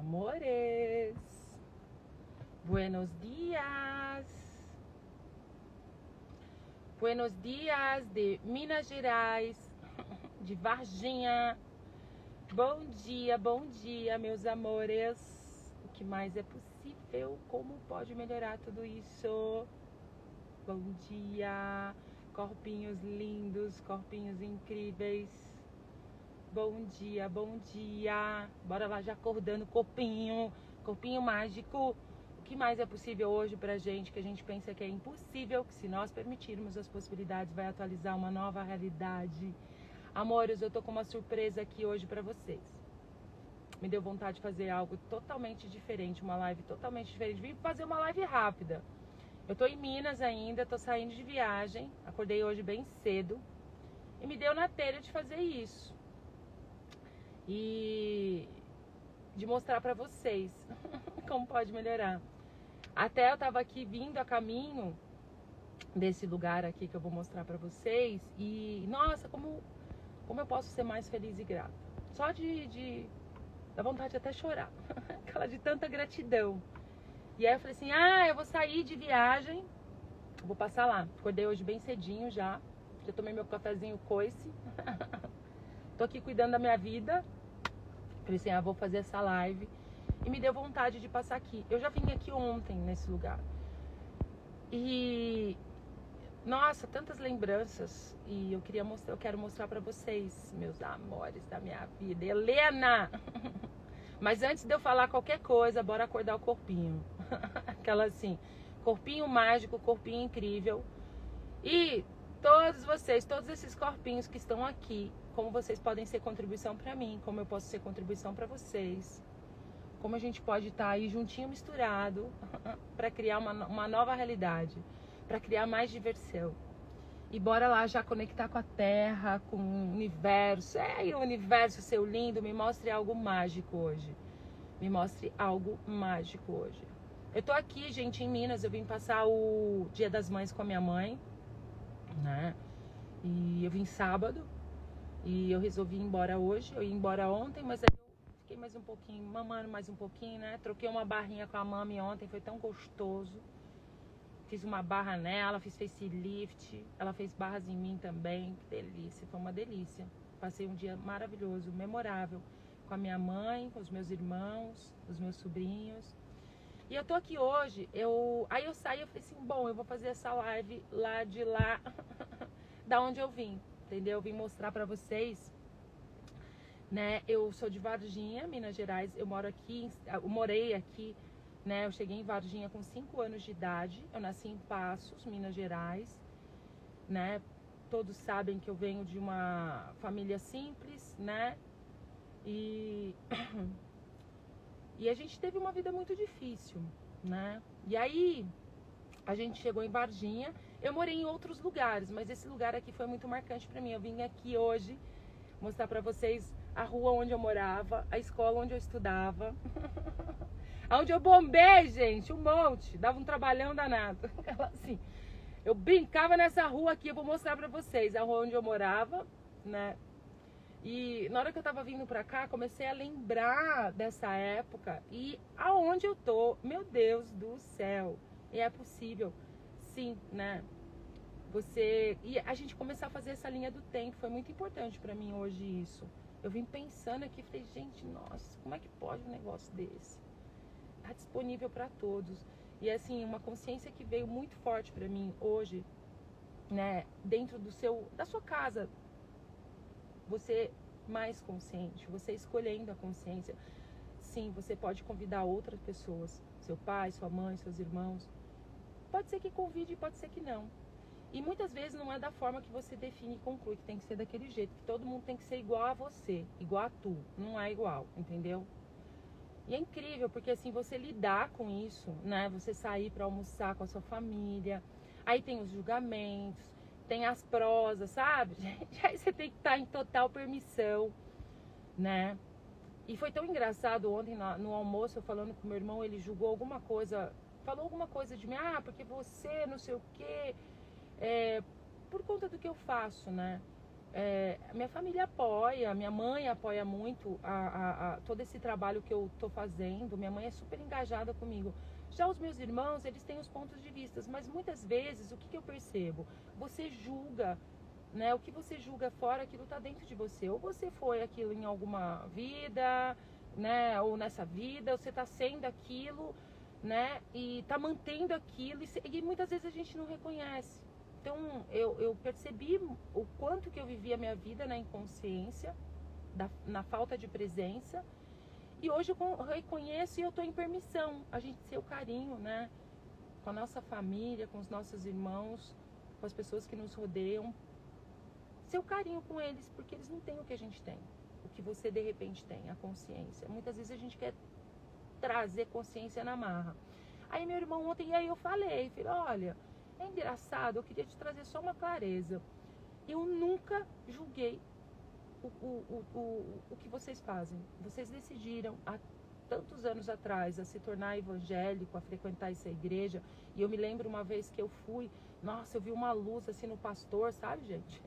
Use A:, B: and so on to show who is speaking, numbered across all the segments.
A: amores. Buenos dias. Buenos dias de Minas Gerais, de Varginha. Bom dia, bom dia, meus amores. O que mais é possível? Como pode melhorar tudo isso? Bom dia, corpinhos lindos, corpinhos incríveis. Bom dia, bom dia. Bora lá já acordando, corpinho, corpinho mágico. O que mais é possível hoje pra gente que a gente pensa que é impossível, que se nós permitirmos as possibilidades vai atualizar uma nova realidade. Amores, eu tô com uma surpresa aqui hoje para vocês. Me deu vontade de fazer algo totalmente diferente, uma live totalmente diferente. Vim fazer uma live rápida. Eu tô em Minas ainda, tô saindo de viagem. Acordei hoje bem cedo. E me deu na telha de fazer isso e de mostrar para vocês como pode melhorar. Até eu tava aqui vindo a caminho desse lugar aqui que eu vou mostrar para vocês e nossa, como como eu posso ser mais feliz e grata. Só de, de dá vontade de até chorar, aquela de tanta gratidão. E aí eu falei assim: "Ah, eu vou sair de viagem, vou passar lá". Acordei hoje bem cedinho já. Já tomei meu cafezinho coice. Tô aqui cuidando da minha vida Falei assim, ah, vou fazer essa live. E me deu vontade de passar aqui. Eu já vim aqui ontem nesse lugar. E nossa, tantas lembranças e eu queria mostrar, eu quero mostrar para vocês, meus amores da minha vida. Helena. Mas antes de eu falar qualquer coisa, bora acordar o corpinho. Aquela assim, corpinho mágico, corpinho incrível. E todos vocês, todos esses corpinhos que estão aqui, como vocês podem ser contribuição para mim, como eu posso ser contribuição para vocês, como a gente pode estar tá aí juntinho, misturado, para criar uma, uma nova realidade, para criar mais diversão. E bora lá já conectar com a Terra, com o universo. É, o universo, seu lindo, me mostre algo mágico hoje. Me mostre algo mágico hoje. Eu tô aqui, gente, em Minas. Eu vim passar o Dia das Mães com a minha mãe, né? E eu vim sábado. E eu resolvi ir embora hoje. Eu ia embora ontem, mas aí eu fiquei mais um pouquinho, mamando mais um pouquinho, né? Troquei uma barrinha com a mami ontem, foi tão gostoso. Fiz uma barra nela, fiz facelift. Ela fez barras em mim também. Que delícia, foi uma delícia. Passei um dia maravilhoso, memorável. Com a minha mãe, com os meus irmãos, os meus sobrinhos. E eu tô aqui hoje, eu. Aí eu saí e falei assim, bom, eu vou fazer essa live lá de lá, da onde eu vim entendeu? Eu vim mostrar para vocês, né? Eu sou de Varginha, Minas Gerais. Eu moro aqui, eu morei aqui, né? Eu cheguei em Varginha com 5 anos de idade. Eu nasci em Passos, Minas Gerais, né? Todos sabem que eu venho de uma família simples, né? E e a gente teve uma vida muito difícil, né? E aí a gente chegou em Varginha eu morei em outros lugares, mas esse lugar aqui foi muito marcante para mim. Eu vim aqui hoje mostrar para vocês a rua onde eu morava, a escola onde eu estudava. onde eu bombei, gente, um monte. Dava um trabalhão danado. assim, eu brincava nessa rua aqui, eu vou mostrar para vocês. A rua onde eu morava, né? E na hora que eu tava vindo pra cá, comecei a lembrar dessa época e aonde eu tô. Meu Deus do céu. É possível sim, né? Você e a gente começar a fazer essa linha do tempo foi muito importante para mim hoje isso. Eu vim pensando aqui, falei, gente, nossa, como é que pode um negócio desse? Tá disponível para todos. E assim, uma consciência que veio muito forte para mim hoje, né, dentro do seu da sua casa. Você mais consciente, você escolhendo a consciência. Sim, você pode convidar outras pessoas, seu pai, sua mãe, seus irmãos, Pode ser que convide, pode ser que não. E muitas vezes não é da forma que você define e conclui, que tem que ser daquele jeito, que todo mundo tem que ser igual a você, igual a tu. Não é igual, entendeu? E é incrível, porque assim, você lidar com isso, né? Você sair para almoçar com a sua família, aí tem os julgamentos, tem as prosas, sabe? Aí você tem que estar tá em total permissão, né? E foi tão engraçado ontem no almoço, eu falando com meu irmão, ele julgou alguma coisa falou alguma coisa de mim, ah, porque você não sei o quê, é, por conta do que eu faço, né? é, minha família apoia, minha mãe apoia muito a, a, a, todo esse trabalho que eu tô fazendo. Minha mãe é super engajada comigo. Já os meus irmãos, eles têm os pontos de vista, mas muitas vezes o que, que eu percebo? Você julga, né? O que você julga fora, aquilo tá dentro de você. Ou você foi aquilo em alguma vida, né? Ou nessa vida, você tá sendo aquilo, né? E tá mantendo aquilo, e, e muitas vezes a gente não reconhece. Então eu, eu percebi o quanto que eu vivia a minha vida na inconsciência, da, na falta de presença. E hoje eu reconheço e eu estou em permissão. A gente ser o carinho, né? Com a nossa família, com os nossos irmãos, com as pessoas que nos rodeiam. Ser o carinho com eles, porque eles não têm o que a gente tem. O que você de repente tem, a consciência. Muitas vezes a gente quer trazer consciência na marra. Aí meu irmão ontem, aí eu falei, falei, olha, é engraçado, eu queria te trazer só uma clareza. Eu nunca julguei o, o, o, o, que vocês fazem. Vocês decidiram há tantos anos atrás a se tornar evangélico, a frequentar essa igreja. E eu me lembro uma vez que eu fui, nossa, eu vi uma luz assim no pastor, sabe, gente?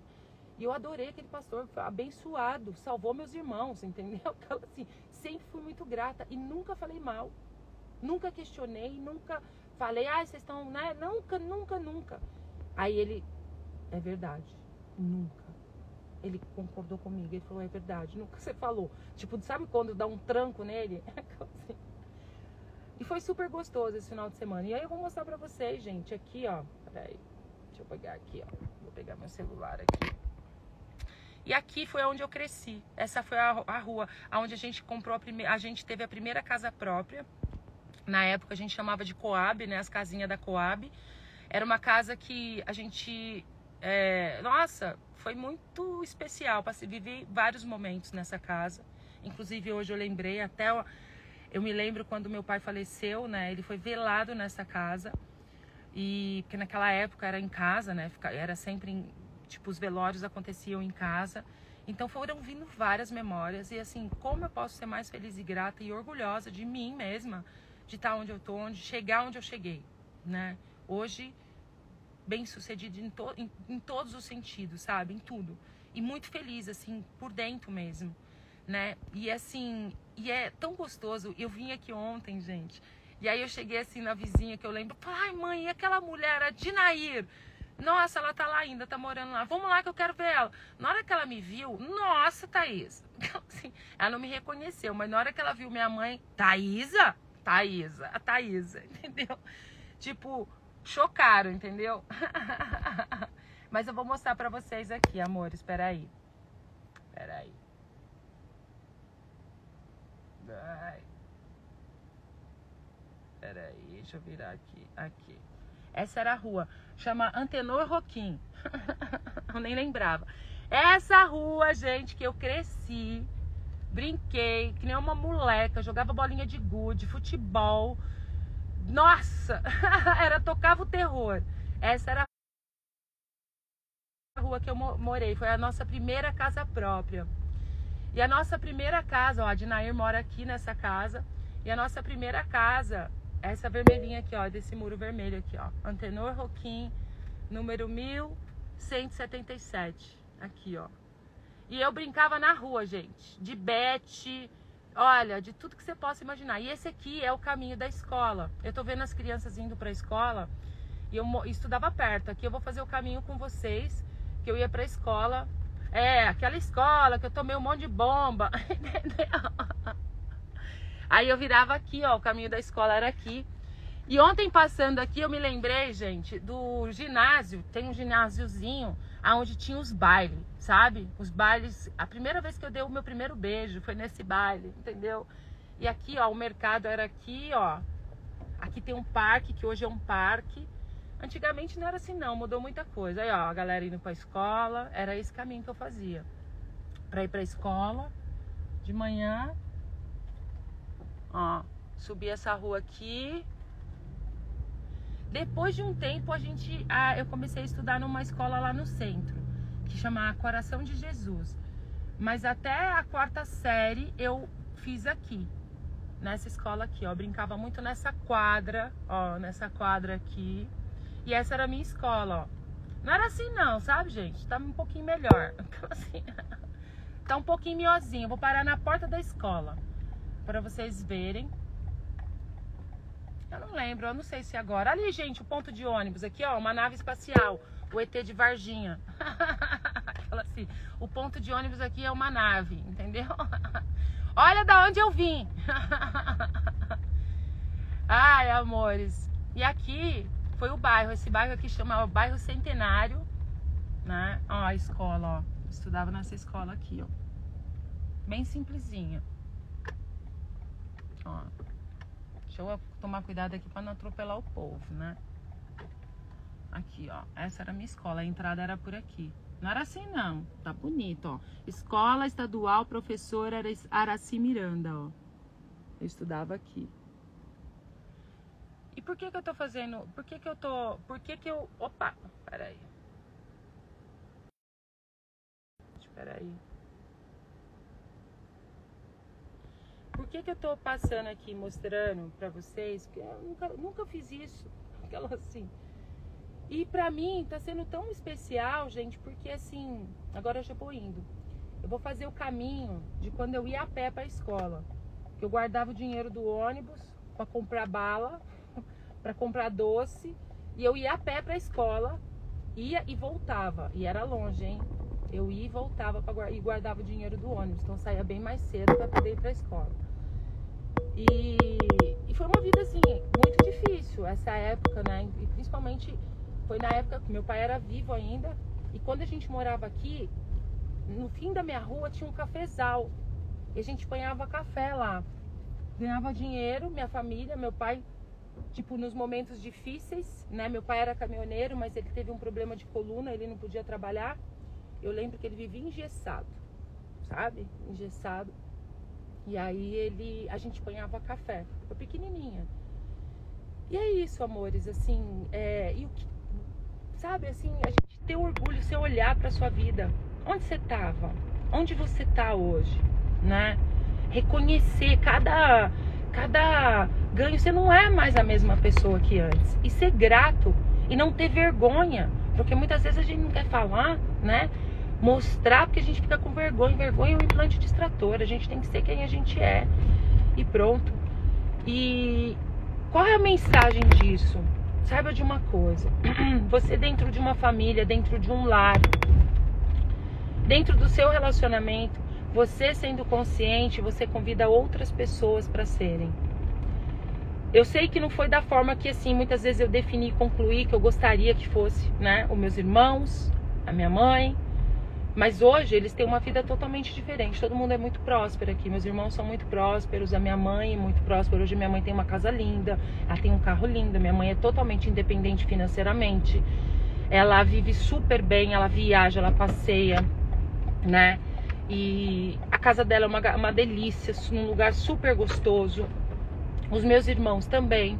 A: E eu adorei aquele pastor, abençoado, salvou meus irmãos, entendeu? Então, assim, sempre fui muito grata e nunca falei mal. Nunca questionei, nunca Falei, ah, vocês estão, né? Nunca, nunca, nunca. Aí ele, é verdade, nunca. Ele concordou comigo, ele falou, é verdade, nunca você falou. Tipo, sabe quando dá um tranco nele? Assim. E foi super gostoso esse final de semana. E aí eu vou mostrar pra vocês, gente, aqui, ó. Peraí, deixa eu pegar aqui, ó. Vou pegar meu celular aqui. E aqui foi onde eu cresci. Essa foi a, a rua onde a gente comprou a primeira. A gente teve a primeira casa própria. Na época a gente chamava de Coab, né? As casinhas da Coab. Era uma casa que a gente. É, nossa, foi muito especial. Passei, vivi vários momentos nessa casa. Inclusive hoje eu lembrei até. Eu me lembro quando meu pai faleceu, né? Ele foi velado nessa casa. E porque naquela época era em casa, né? Era sempre em, tipo os velórios aconteciam em casa. Então foram vindo várias memórias e assim, como eu posso ser mais feliz e grata e orgulhosa de mim mesma de estar onde eu estou, onde chegar onde eu cheguei, né? Hoje bem sucedido em, to, em, em, todos os sentidos, sabe? Em tudo. E muito feliz, assim, por dentro mesmo, né? E assim, e é tão gostoso. Eu vim aqui ontem, gente. E aí eu cheguei assim na vizinha que eu lembro, ai mãe, e aquela mulher, a Dinair? Nossa, ela tá lá ainda, tá morando lá. Vamos lá que eu quero ver ela. Na hora que ela me viu, nossa, Thaís. Assim, ela não me reconheceu, mas na hora que ela viu minha mãe, Thaísa? Thaísa, a Thaísa, entendeu? Tipo, chocaram, entendeu? Mas eu vou mostrar pra vocês aqui, amores, peraí. Peraí. Ai. Peraí, deixa eu virar aqui. Aqui. Essa era a rua. Chama Antenor Roquim. eu nem lembrava. Essa rua, gente, que eu cresci Brinquei, que nem uma moleca, jogava bolinha de gude, futebol. Nossa, era tocava o terror. Essa era a rua que eu morei, foi a nossa primeira casa própria. E a nossa primeira casa, ó, a Dinair mora aqui nessa casa. E a nossa primeira casa, essa vermelhinha aqui, ó, desse muro vermelho aqui, ó. Antenor Roquim, número 1177. Aqui, ó. E eu brincava na rua, gente, de bete, olha, de tudo que você possa imaginar. E esse aqui é o caminho da escola. Eu tô vendo as crianças indo para a escola e eu estudava perto. Aqui eu vou fazer o caminho com vocês, que eu ia para a escola. É, aquela escola que eu tomei um monte de bomba. Aí eu virava aqui, ó, o caminho da escola era aqui. E ontem passando aqui eu me lembrei, gente, do ginásio, tem um ginásiozinho aonde tinha os bailes, sabe? Os bailes. A primeira vez que eu dei o meu primeiro beijo foi nesse baile, entendeu? E aqui, ó, o mercado era aqui, ó. Aqui tem um parque, que hoje é um parque. Antigamente não era assim não, mudou muita coisa. Aí, ó, a galera indo pra escola, era esse caminho que eu fazia. Pra ir pra escola, de manhã, ó, subir essa rua aqui, depois de um tempo, a gente, eu comecei a estudar numa escola lá no centro, que chama Coração de Jesus. Mas até a quarta série eu fiz aqui, nessa escola aqui, ó. brincava muito nessa quadra, ó, nessa quadra aqui. E essa era a minha escola, ó. Não era assim não, sabe, gente? Tá um pouquinho melhor. Assim, tá um pouquinho miozinho. Vou parar na porta da escola para vocês verem. Eu não lembro, eu não sei se agora. Ali, gente, o ponto de ônibus aqui, ó, uma nave espacial, o ET de Varginha. Fala assim, o ponto de ônibus aqui é uma nave, entendeu? Olha da onde eu vim. Ai, amores. E aqui foi o bairro. Esse bairro aqui chama o bairro Centenário, né? Ó, a escola, ó. Estudava nessa escola aqui, ó. Bem simplesinha. Ó. Deixa eu tomar cuidado aqui para não atropelar o povo, né? Aqui, ó. Essa era a minha escola. A entrada era por aqui. Não era assim, não. Tá bonito, ó. Escola Estadual Professora Araci Miranda, ó. Eu estudava aqui. E por que que eu tô fazendo... Por que que eu tô... Por que que eu... Opa! Peraí. Peraí. Que que eu tô passando aqui mostrando pra vocês? Porque eu nunca, nunca fiz isso. Aquela assim... E pra mim tá sendo tão especial, gente, porque assim, agora eu já vou indo. Eu vou fazer o caminho de quando eu ia a pé pra escola. Que eu guardava o dinheiro do ônibus para comprar bala, para comprar doce, e eu ia a pé pra escola, ia e voltava. E era longe, hein? Eu ia e voltava pra, e guardava o dinheiro do ônibus. Então saía bem mais cedo para poder ir pra escola. E, e foi uma vida assim, muito difícil essa época, né? E principalmente foi na época que meu pai era vivo ainda. E quando a gente morava aqui, no fim da minha rua tinha um cafezal. E a gente banhava café lá. Ganhava dinheiro, minha família, meu pai, tipo, nos momentos difíceis, né? Meu pai era caminhoneiro, mas ele teve um problema de coluna, ele não podia trabalhar. Eu lembro que ele vivia engessado, sabe? Engessado. E aí ele, a gente banhava café. Eu pequenininha. E é isso, amores, assim, é, e o que Sabe assim, a gente ter orgulho, você olhar para sua vida. Onde você estava? Onde você está hoje, né? Reconhecer cada cada ganho, você não é mais a mesma pessoa que antes. E ser grato e não ter vergonha, porque muitas vezes a gente não quer falar, né? Mostrar porque a gente fica com vergonha. Vergonha é um implante distrator. A gente tem que ser quem a gente é e pronto. E qual é a mensagem disso? Saiba de uma coisa: você, dentro de uma família, dentro de um lar, dentro do seu relacionamento, você sendo consciente, você convida outras pessoas para serem. Eu sei que não foi da forma que assim, muitas vezes eu defini e concluí que eu gostaria que fosse, né? Os meus irmãos, a minha mãe, mas hoje eles têm uma vida totalmente diferente. Todo mundo é muito próspero aqui. Meus irmãos são muito prósperos, a minha mãe é muito próspera. Hoje minha mãe tem uma casa linda, ela tem um carro lindo. Minha mãe é totalmente independente financeiramente. Ela vive super bem, ela viaja, ela passeia, né? E a casa dela é uma, uma delícia, num lugar super gostoso. Os meus irmãos também.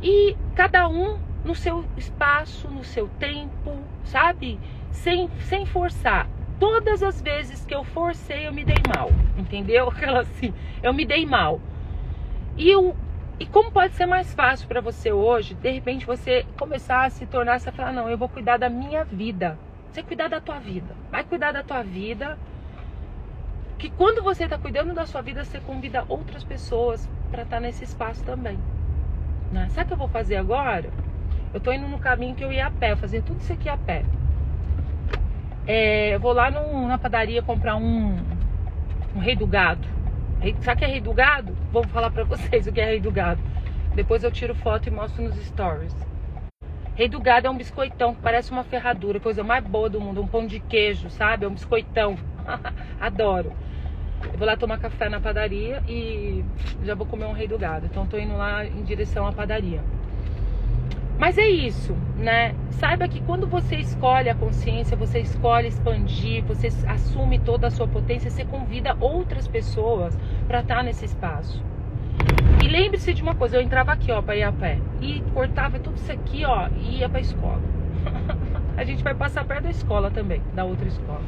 A: E cada um no seu espaço, no seu tempo, sabe? Sem, sem forçar. Todas as vezes que eu forcei, eu me dei mal, entendeu? Aquela assim, eu me dei mal. E, eu, e como pode ser mais fácil para você hoje, de repente você começar a se tornar, você falar, não, eu vou cuidar da minha vida. Você cuidar da tua vida. Vai cuidar da tua vida. Que quando você está cuidando da sua vida, você convida outras pessoas para estar tá nesse espaço também. Né? Sabe o que eu vou fazer agora? Eu tô indo no caminho que eu ia a pé, fazer tudo isso aqui a pé. É, eu vou lá no, na padaria comprar um, um rei do gado. Sabe o que é rei do gado? Vou falar pra vocês o que é rei do gado. Depois eu tiro foto e mostro nos stories. Rei do gado é um biscoitão que parece uma ferradura, coisa mais boa do mundo, um pão de queijo, sabe? É um biscoitão. Adoro. Eu vou lá tomar café na padaria e já vou comer um rei do gado. Então tô indo lá em direção à padaria. Mas é isso, né? Saiba que quando você escolhe a consciência, você escolhe expandir, você assume toda a sua potência, você convida outras pessoas para estar tá nesse espaço. E lembre-se de uma coisa, eu entrava aqui, ó, para ir a pé e cortava tudo isso aqui, ó, e ia para escola. a gente vai passar perto da escola também, da outra escola.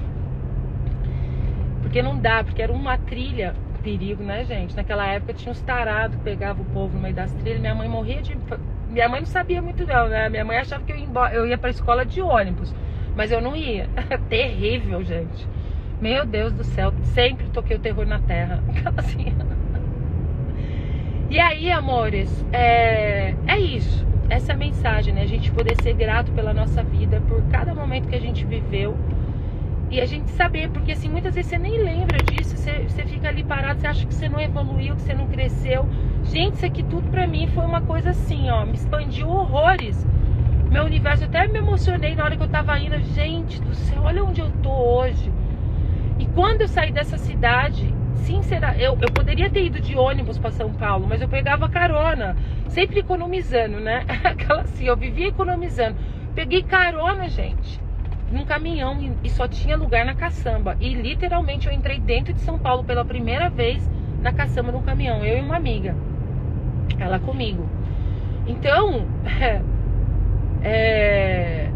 A: Porque não dá, porque era uma trilha perigo, né, gente? Naquela época tinha uns tarados que pegavam o povo no meio das trilhas. Minha mãe morria de minha mãe não sabia muito não, né? Minha mãe achava que eu ia, embora, eu ia pra escola de ônibus, mas eu não ia. Terrível, gente. Meu Deus do céu, sempre toquei o terror na terra. Assim. E aí, amores, é, é isso. Essa é a mensagem, né? A gente poder ser grato pela nossa vida, por cada momento que a gente viveu e a gente saber, porque assim, muitas vezes você nem lembra disso, você, você fica ali parado, você acha que você não evoluiu, que você não cresceu. Gente, isso aqui tudo pra mim foi uma coisa assim, ó, me expandiu horrores. Meu universo, até me emocionei na hora que eu tava indo, gente do céu, olha onde eu tô hoje. E quando eu saí dessa cidade, sinceramente, eu, eu poderia ter ido de ônibus para São Paulo, mas eu pegava carona, sempre economizando, né? Aquela assim, eu vivia economizando. Peguei carona, gente num caminhão e só tinha lugar na caçamba. E literalmente eu entrei dentro de São Paulo pela primeira vez na caçamba de um caminhão, eu e uma amiga. Ela comigo. Então, é...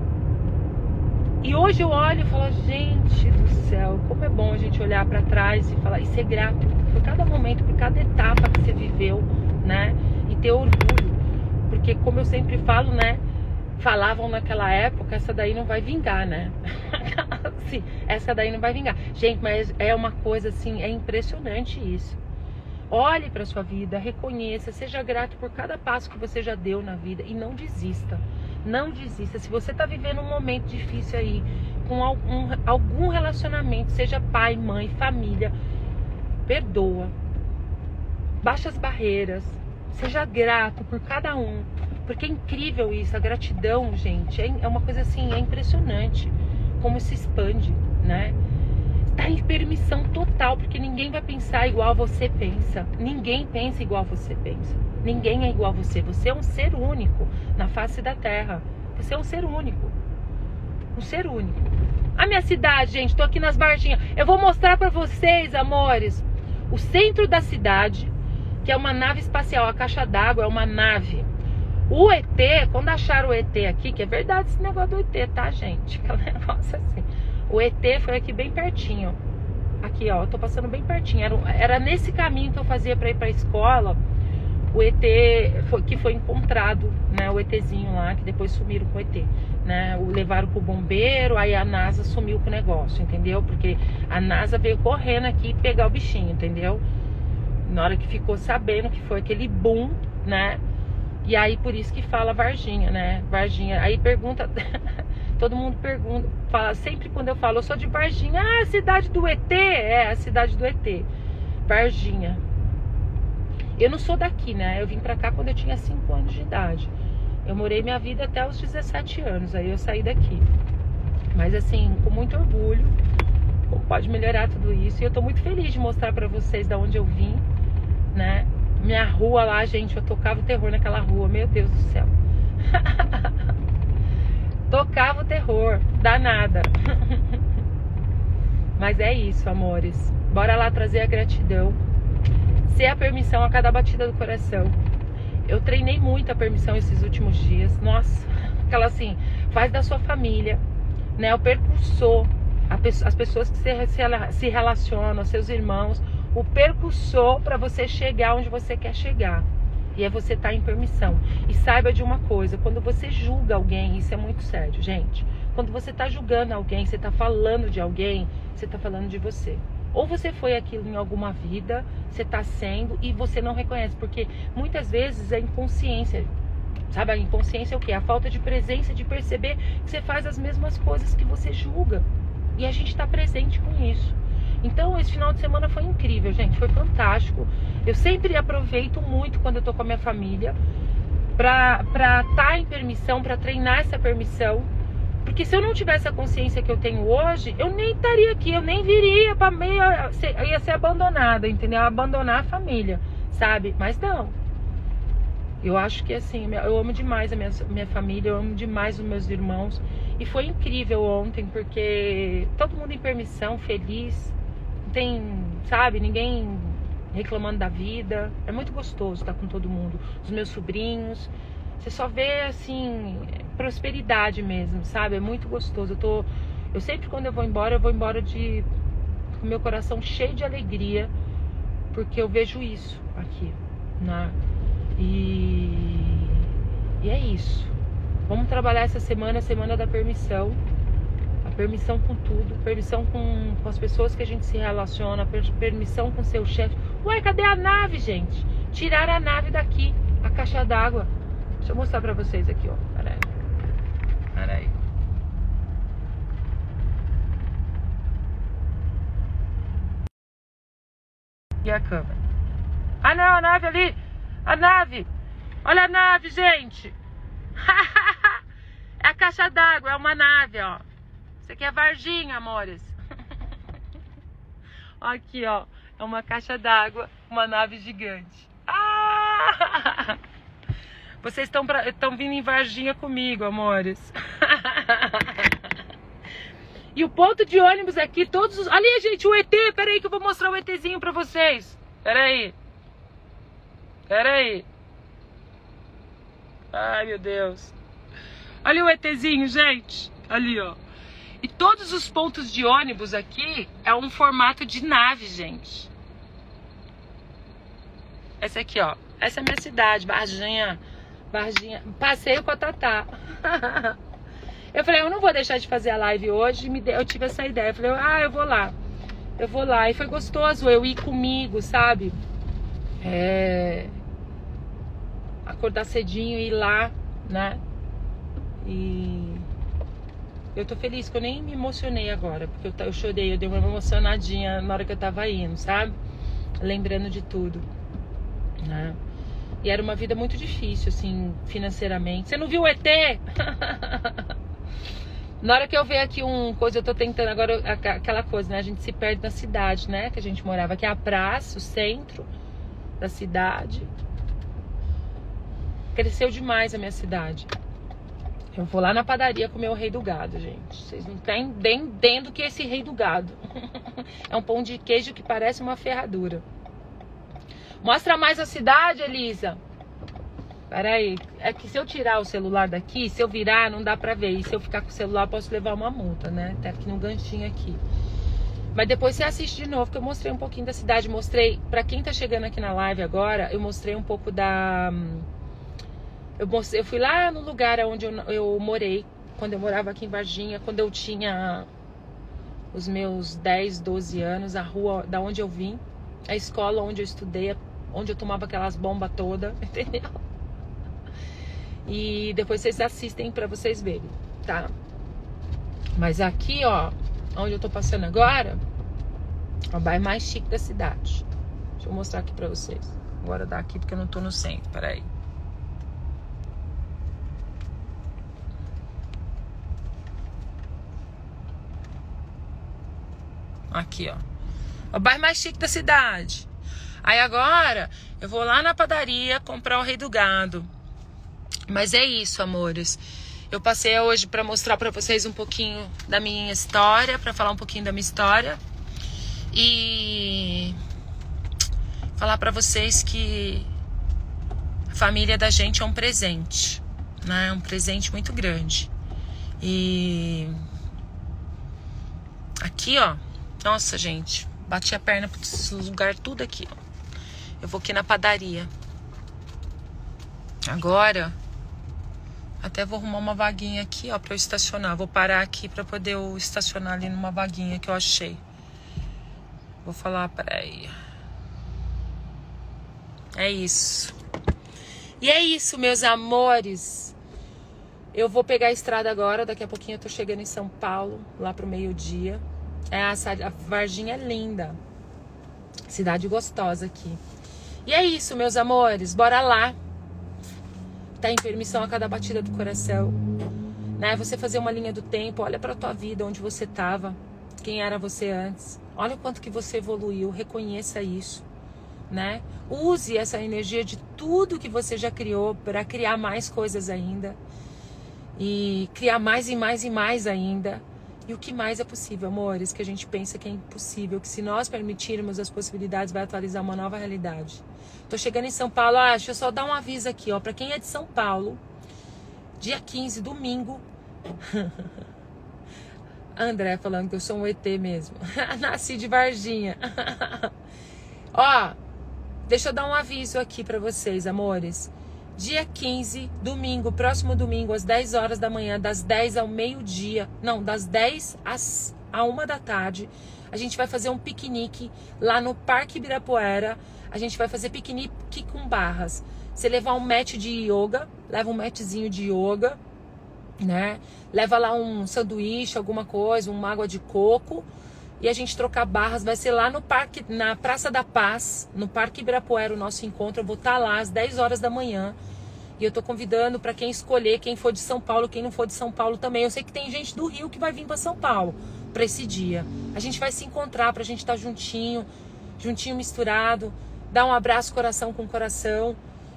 A: e hoje eu olho e falo, gente do céu, como é bom a gente olhar para trás e falar e ser grato por cada momento, por cada etapa que você viveu, né? E ter orgulho, porque como eu sempre falo, né? falavam naquela época, essa daí não vai vingar, né? Sim, essa daí não vai vingar. Gente, mas é uma coisa assim, é impressionante isso. Olhe para sua vida, reconheça, seja grato por cada passo que você já deu na vida e não desista. Não desista. Se você está vivendo um momento difícil aí, com algum, algum relacionamento, seja pai, mãe, família, perdoa. Baixa as barreiras. Seja grato por cada um. Porque é incrível isso, a gratidão, gente, é, é uma coisa assim, é impressionante como se expande, né? Está em permissão total, porque ninguém vai pensar igual você pensa. Ninguém pensa igual você pensa. Ninguém é igual você. Você é um ser único na face da terra. Você é um ser único. Um ser único. A minha cidade, gente, tô aqui nas Bardinhas. Eu vou mostrar para vocês, amores, o centro da cidade, que é uma nave espacial. A caixa d'água é uma nave o ET, quando acharam o ET aqui, que é verdade esse negócio do ET, tá, gente? Aquele negócio assim. O ET foi aqui bem pertinho. Aqui, ó, eu tô passando bem pertinho. Era, era nesse caminho que eu fazia para ir pra escola. O ET foi, que foi encontrado, né? O ETzinho lá, que depois sumiram com o ET, né? O levaram pro bombeiro, aí a NASA sumiu com o negócio, entendeu? Porque a NASA veio correndo aqui pegar o bichinho, entendeu? Na hora que ficou sabendo que foi aquele boom, né? E aí por isso que fala Varginha, né? Varginha. Aí pergunta, todo mundo pergunta, fala, sempre quando eu falo, eu sou de Varginha, ah, a cidade do ET, é a cidade do ET. Varginha. Eu não sou daqui, né? Eu vim pra cá quando eu tinha 5 anos de idade. Eu morei minha vida até os 17 anos, aí eu saí daqui. Mas assim, com muito orgulho, pode melhorar tudo isso. E eu tô muito feliz de mostrar para vocês da onde eu vim, né? Minha rua lá, gente, eu tocava o terror naquela rua, meu Deus do céu. tocava o terror, danada. Mas é isso, amores. Bora lá trazer a gratidão. Ser a permissão a cada batida do coração. Eu treinei muito a permissão esses últimos dias. Nossa, aquela assim, faz da sua família, né? O percursor, as pessoas que se relacionam, seus irmãos, o percursor para você chegar onde você quer chegar. E é você estar tá em permissão. E saiba de uma coisa: quando você julga alguém, isso é muito sério, gente. Quando você está julgando alguém, você está falando de alguém, você está falando de você. Ou você foi aquilo em alguma vida, você está sendo e você não reconhece, porque muitas vezes é inconsciência. Sabe, a inconsciência é o que? A falta de presença, de perceber que você faz as mesmas coisas que você julga. E a gente está presente com isso. Então, esse final de semana foi incrível, gente. Foi fantástico. Eu sempre aproveito muito quando eu tô com a minha família pra estar tá em permissão, para treinar essa permissão. Porque se eu não tivesse a consciência que eu tenho hoje, eu nem estaria aqui, eu nem viria para meia. Eu ia ser abandonada, entendeu? Abandonar a família, sabe? Mas não. Eu acho que assim, eu amo demais a minha, minha família, eu amo demais os meus irmãos. E foi incrível ontem, porque todo mundo em permissão, feliz, tem, sabe, ninguém reclamando da vida. É muito gostoso estar com todo mundo. Os meus sobrinhos. Você só vê assim prosperidade mesmo, sabe? É muito gostoso. Eu tô eu sempre quando eu vou embora, eu vou embora de com meu coração cheio de alegria, porque eu vejo isso aqui, né? E E é isso. Vamos trabalhar essa semana, a semana da permissão. Permissão com tudo, permissão com, com as pessoas que a gente se relaciona, permissão com seu chefe. Ué, cadê a nave, gente? Tiraram a nave daqui, a caixa d'água. Deixa eu mostrar pra vocês aqui, ó. Peraí. Peraí. E a câmera? Ah, não, a nave ali. A nave. Olha a nave, gente. é a caixa d'água, é uma nave, ó. Isso aqui é Varginha, amores. aqui, ó. É uma caixa d'água, uma nave gigante. Ah! Vocês estão vindo em Varginha comigo, amores. e o ponto de ônibus aqui, todos os. Ali, gente, o ET. Peraí que eu vou mostrar o ETzinho pra vocês. Peraí. Peraí. Ai, meu Deus. Olha o ETzinho, gente. Ali, ó. E todos os pontos de ônibus aqui é um formato de nave, gente. Essa aqui, ó. Essa é a minha cidade, Varginha. Varginha. Passeio com a Tatá. eu falei, eu não vou deixar de fazer a live hoje. Eu tive essa ideia. Eu falei, ah, eu vou lá. Eu vou lá. E foi gostoso eu ir comigo, sabe? É... Acordar cedinho e ir lá, né? E eu tô feliz que eu nem me emocionei agora, porque eu, eu chorei, eu dei uma emocionadinha na hora que eu tava indo, sabe? Lembrando de tudo, né? E era uma vida muito difícil, assim, financeiramente. Você não viu o ET? na hora que eu ver aqui um coisa, eu tô tentando agora aquela coisa, né? A gente se perde na cidade, né? Que a gente morava aqui, a praça, o centro da cidade. Cresceu demais a minha cidade. Eu vou lá na padaria comer o rei do gado, gente. Vocês não têm nem dentro que esse rei do gado. é um pão de queijo que parece uma ferradura. Mostra mais a cidade, Elisa. Peraí. É que se eu tirar o celular daqui, se eu virar, não dá pra ver. E se eu ficar com o celular, posso levar uma multa, né? Tá aqui no ganchinho aqui. Mas depois você assiste de novo, que eu mostrei um pouquinho da cidade. Mostrei, pra quem tá chegando aqui na live agora, eu mostrei um pouco da hum, eu, eu fui lá no lugar onde eu, eu morei, quando eu morava aqui em Varginha, quando eu tinha os meus 10, 12 anos, a rua da onde eu vim, a escola onde eu estudei, onde eu tomava aquelas bombas todas, entendeu? E depois vocês assistem para vocês verem, tá? Mas aqui, ó, onde eu tô passando agora, é o bairro mais chique da cidade. Deixa eu mostrar aqui pra vocês. Agora dá aqui porque eu não tô no centro, peraí. Aqui, ó. O bairro mais chique da cidade. Aí agora eu vou lá na padaria comprar o rei do gado. Mas é isso, amores. Eu passei hoje para mostrar para vocês um pouquinho da minha história, para falar um pouquinho da minha história e falar para vocês que a família da gente é um presente, né? Um presente muito grande. E aqui, ó, nossa, gente, bati a perna por esse lugar tudo aqui, ó. Eu vou aqui na padaria. Agora, até vou arrumar uma vaguinha aqui, ó, pra eu estacionar. Vou parar aqui pra poder eu estacionar ali numa vaguinha que eu achei. Vou falar, peraí. É isso. E é isso, meus amores. Eu vou pegar a estrada agora. Daqui a pouquinho eu tô chegando em São Paulo, lá pro meio-dia. É, a, a Varginha é linda. Cidade gostosa aqui. E é isso, meus amores. Bora lá. Tá em permissão a cada batida do coração. Né? Você fazer uma linha do tempo. Olha pra tua vida, onde você tava. Quem era você antes. Olha o quanto que você evoluiu. Reconheça isso. Né? Use essa energia de tudo que você já criou para criar mais coisas ainda. E criar mais e mais e mais ainda e o que mais é possível, amores, que a gente pensa que é impossível, que se nós permitirmos as possibilidades, vai atualizar uma nova realidade. Tô chegando em São Paulo, ah, deixa eu só dar um aviso aqui, ó, para quem é de São Paulo, dia 15, domingo. André falando que eu sou um ET mesmo. Nasci de Varginha. ó, deixa eu dar um aviso aqui para vocês, amores. Dia 15, domingo, próximo domingo, às 10 horas da manhã, das 10 ao meio-dia. Não, das 10 às a 1 da tarde. A gente vai fazer um piquenique lá no Parque Ibirapuera. A gente vai fazer piquenique com barras. Você levar um mat de yoga, leva um matzinho de yoga, né? Leva lá um sanduíche, alguma coisa, uma água de coco e a gente trocar barras. Vai ser lá no parque, na Praça da Paz, no Parque Ibirapuera, o nosso encontro. Eu vou estar tá lá às 10 horas da manhã. E eu tô convidando para quem escolher, quem for de São Paulo, quem não for de São Paulo também. Eu sei que tem gente do Rio que vai vir para São Paulo para esse dia. A gente vai se encontrar pra gente estar tá juntinho, juntinho misturado, dar um abraço coração com coração.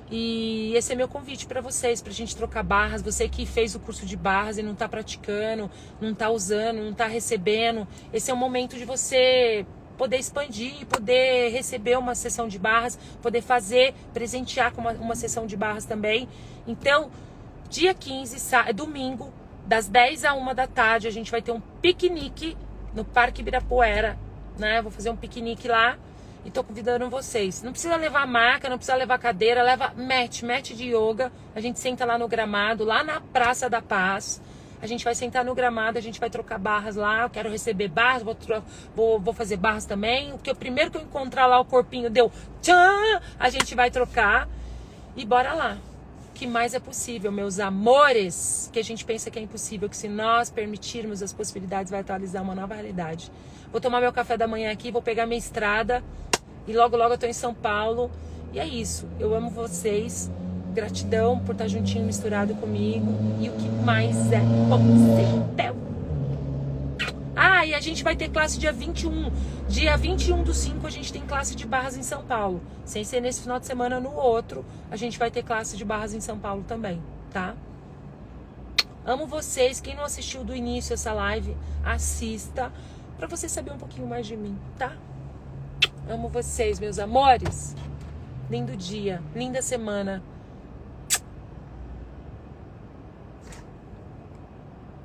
A: E esse é meu convite para vocês, para a gente trocar barras. Você que fez o curso de barras e não está praticando, não está usando, não está recebendo, esse é o momento de você poder expandir, poder receber uma sessão de barras, poder fazer, presentear com uma, uma sessão de barras também. Então, dia 15, domingo, das 10 a 1 da tarde, a gente vai ter um piquenique no Parque Ibirapuera, né? Vou fazer um piquenique lá e tô convidando vocês. Não precisa levar maca, não precisa levar cadeira, leva mat, mat de yoga. A gente senta lá no gramado, lá na Praça da Paz. A gente vai sentar no gramado, a gente vai trocar barras lá. Eu quero receber barras, vou, vou, vou fazer barras também. O que o primeiro que eu encontrar lá o corpinho deu tchan, a gente vai trocar e bora lá. O que mais é possível, meus amores? Que a gente pensa que é impossível, que se nós permitirmos as possibilidades vai atualizar uma nova realidade. Vou tomar meu café da manhã aqui, vou pegar minha estrada e logo, logo eu tô em São Paulo. E é isso. Eu amo vocês. Gratidão por estar juntinho, misturado comigo. E o que mais é possível. Ah, e a gente vai ter classe dia 21. Dia 21 do 5 a gente tem classe de barras em São Paulo. Sem ser nesse final de semana, no outro, a gente vai ter classe de barras em São Paulo também, tá? Amo vocês. Quem não assistiu do início essa live, assista para você saber um pouquinho mais de mim, tá? Amo vocês, meus amores. Lindo dia, linda semana.